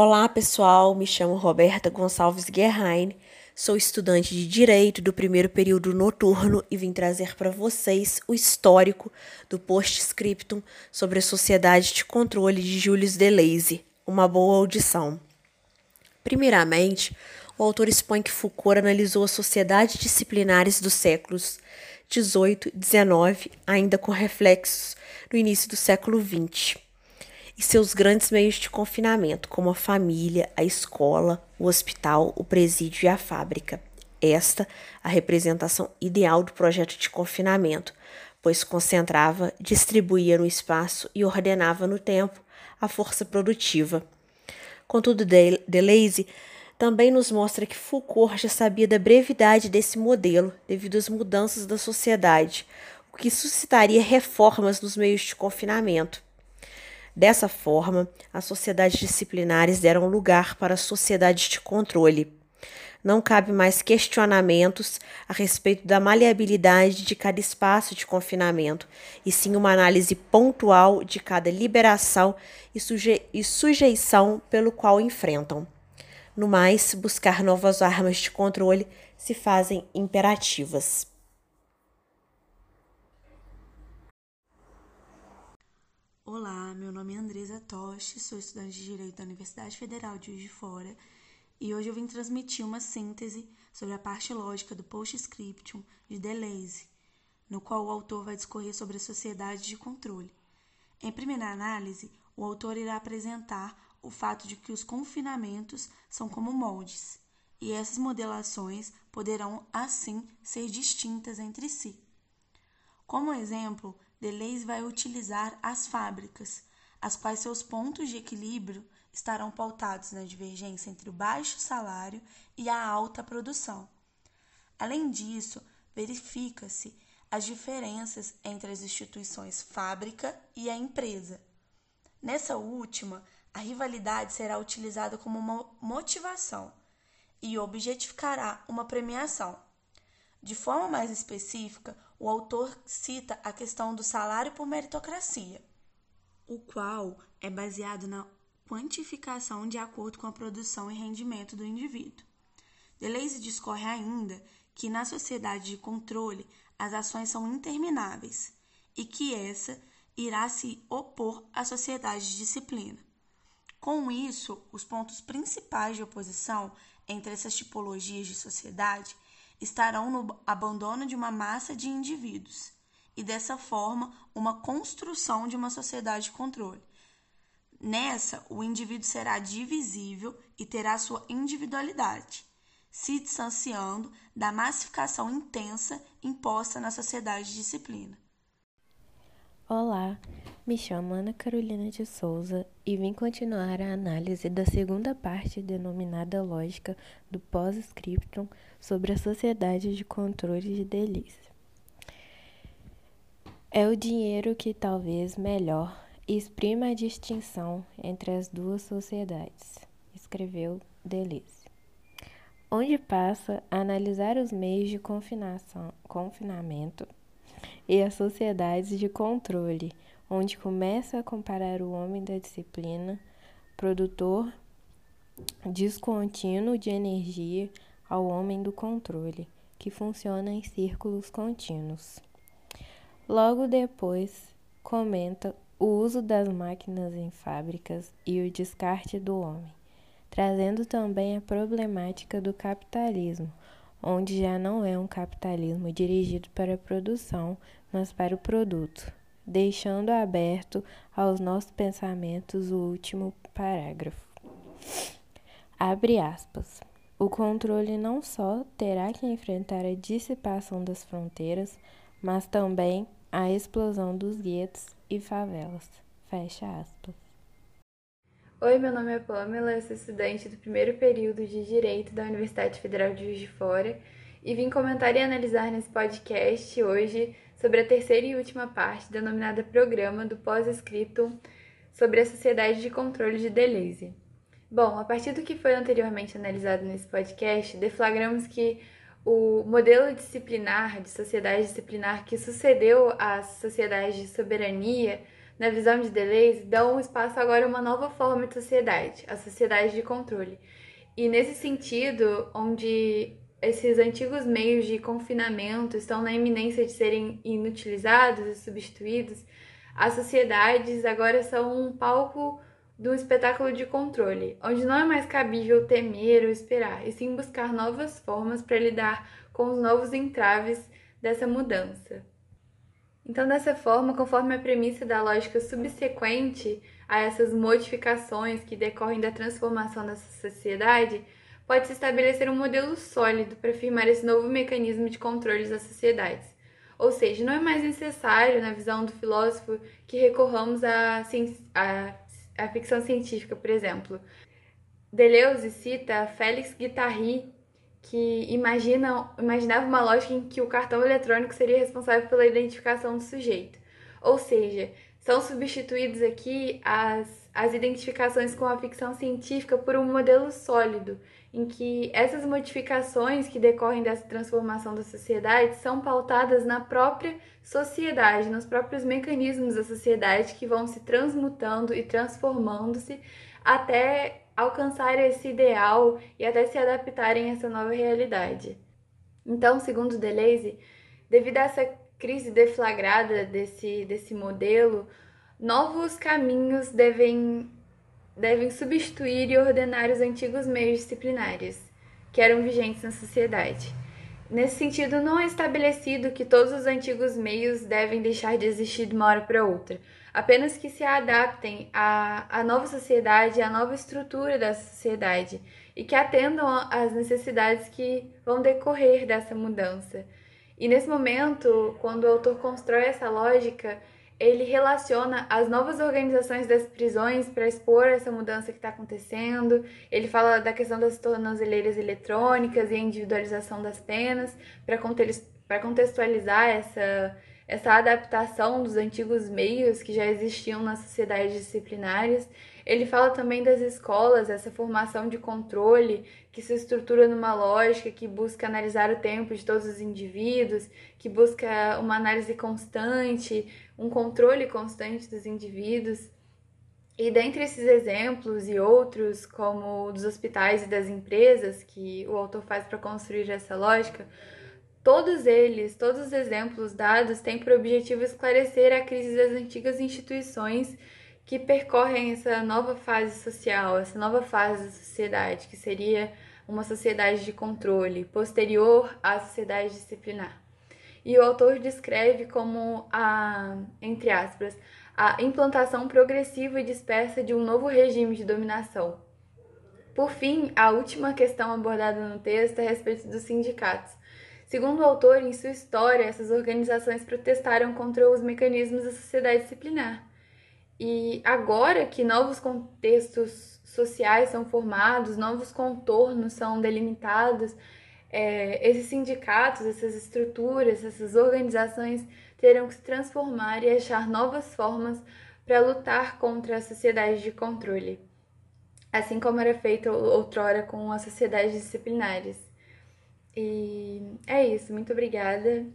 Olá, pessoal. Me chamo Roberta Gonçalves Guerrain. Sou estudante de Direito do primeiro período noturno e vim trazer para vocês o histórico do postscriptum sobre a Sociedade de Controle de Julius Deleuze. Uma boa audição. Primeiramente, o autor expõe que Foucault analisou as sociedades disciplinares dos séculos 18 e 19, ainda com reflexos no início do século 20 e seus grandes meios de confinamento, como a família, a escola, o hospital, o presídio e a fábrica. Esta a representação ideal do projeto de confinamento, pois concentrava, distribuía no espaço e ordenava no tempo a força produtiva. Contudo, Deleuze também nos mostra que Foucault já sabia da brevidade desse modelo devido às mudanças da sociedade, o que suscitaria reformas nos meios de confinamento. Dessa forma, as sociedades disciplinares deram lugar para sociedades de controle. Não cabe mais questionamentos a respeito da maleabilidade de cada espaço de confinamento, e sim uma análise pontual de cada liberação e, suje e sujeição pelo qual enfrentam. No mais, buscar novas armas de controle se fazem imperativas. Olá, meu nome é Andresa Toshi, sou estudante de Direito da Universidade Federal de Juiz de Fora e hoje eu vim transmitir uma síntese sobre a parte lógica do Postscriptum de Deleuze, no qual o autor vai discorrer sobre a sociedade de controle. Em primeira análise, o autor irá apresentar o fato de que os confinamentos são como moldes, e essas modelações poderão, assim, ser distintas entre si. Como exemplo, Deleuze vai utilizar as fábricas, as quais seus pontos de equilíbrio estarão pautados na divergência entre o baixo salário e a alta produção. Além disso, verifica-se as diferenças entre as instituições fábrica e a empresa. Nessa última, a rivalidade será utilizada como uma motivação e objetificará uma premiação. De forma mais específica, o autor cita a questão do salário por meritocracia, o qual é baseado na quantificação de acordo com a produção e rendimento do indivíduo. Deleuze discorre ainda que na sociedade de controle as ações são intermináveis e que essa irá se opor à sociedade de disciplina. Com isso, os pontos principais de oposição entre essas tipologias de sociedade estarão no abandono de uma massa de indivíduos e, dessa forma, uma construção de uma sociedade de controle. Nessa, o indivíduo será divisível e terá sua individualidade, se distanciando da massificação intensa imposta na sociedade de disciplina. Olá, me chamo Ana Carolina de Souza e vim continuar a análise da segunda parte denominada lógica do pós-scriptum sobre a sociedade de controle de delícia. É o dinheiro que talvez melhor exprima a distinção entre as duas sociedades, escreveu Deleuze. Onde passa a analisar os meios de confinamento e as sociedades de controle, onde começa a comparar o homem da disciplina, produtor descontínuo de energia, ao homem do controle, que funciona em círculos contínuos. Logo depois, comenta o uso das máquinas em fábricas e o descarte do homem, trazendo também a problemática do capitalismo, onde já não é um capitalismo dirigido para a produção, mas para o produto, deixando aberto aos nossos pensamentos o último parágrafo. Abre aspas. O controle não só terá que enfrentar a dissipação das fronteiras, mas também a explosão dos guetos e favelas. Fecha aspas. Oi, meu nome é Pamela, eu sou estudante do primeiro período de Direito da Universidade Federal de Juiz de Fora e vim comentar e analisar nesse podcast hoje sobre a terceira e última parte denominada Programa do Pós-Escrito sobre a Sociedade de Controle de Deleuze. Bom, a partir do que foi anteriormente analisado nesse podcast, deflagramos que o modelo disciplinar, de sociedade disciplinar que sucedeu às sociedades de soberania, na visão de Deleuze, dão espaço agora a uma nova forma de sociedade, a sociedade de controle. E nesse sentido, onde esses antigos meios de confinamento estão na iminência de serem inutilizados e substituídos, as sociedades agora são um palco do espetáculo de controle, onde não é mais cabível temer ou esperar, e sim buscar novas formas para lidar com os novos entraves dessa mudança. Então, dessa forma, conforme a premissa da lógica subsequente a essas modificações que decorrem da transformação dessa sociedade, pode-se estabelecer um modelo sólido para afirmar esse novo mecanismo de controle das sociedades. Ou seja, não é mais necessário, na visão do filósofo, que recorramos à, à, à ficção científica, por exemplo. Deleuze cita Félix Guattari, que imagina, imaginava uma lógica em que o cartão eletrônico seria responsável pela identificação do sujeito. Ou seja, são substituídos aqui as, as identificações com a ficção científica por um modelo sólido, em que essas modificações que decorrem dessa transformação da sociedade são pautadas na própria sociedade, nos próprios mecanismos da sociedade que vão se transmutando e transformando-se até alcançar esse ideal e até se adaptarem a essa nova realidade. Então, segundo Deleuze, devido a essa crise deflagrada desse, desse modelo, novos caminhos devem, devem substituir e ordenar os antigos meios disciplinares que eram vigentes na sociedade. Nesse sentido, não é estabelecido que todos os antigos meios devem deixar de existir de uma hora para outra, apenas que se adaptem à, à nova sociedade, à nova estrutura da sociedade e que atendam às necessidades que vão decorrer dessa mudança. E nesse momento, quando o autor constrói essa lógica, ele relaciona as novas organizações das prisões para expor essa mudança que está acontecendo. Ele fala da questão das tornozeleiras eletrônicas e a individualização das penas para contextualizar essa essa adaptação dos antigos meios que já existiam nas sociedades disciplinares. Ele fala também das escolas, essa formação de controle que se estrutura numa lógica que busca analisar o tempo de todos os indivíduos, que busca uma análise constante, um controle constante dos indivíduos. E dentre esses exemplos e outros, como dos hospitais e das empresas, que o autor faz para construir essa lógica, Todos eles, todos os exemplos dados têm por objetivo esclarecer a crise das antigas instituições que percorrem essa nova fase social, essa nova fase da sociedade, que seria uma sociedade de controle, posterior à sociedade disciplinar. E o autor descreve como a, entre aspas, a implantação progressiva e dispersa de um novo regime de dominação. Por fim, a última questão abordada no texto é a respeito dos sindicatos. Segundo o autor, em sua história, essas organizações protestaram contra os mecanismos da sociedade disciplinar. E agora que novos contextos sociais são formados, novos contornos são delimitados, é, esses sindicatos, essas estruturas, essas organizações terão que se transformar e achar novas formas para lutar contra a sociedade de controle, assim como era feito outrora com as sociedades disciplinares. E é isso, muito obrigada.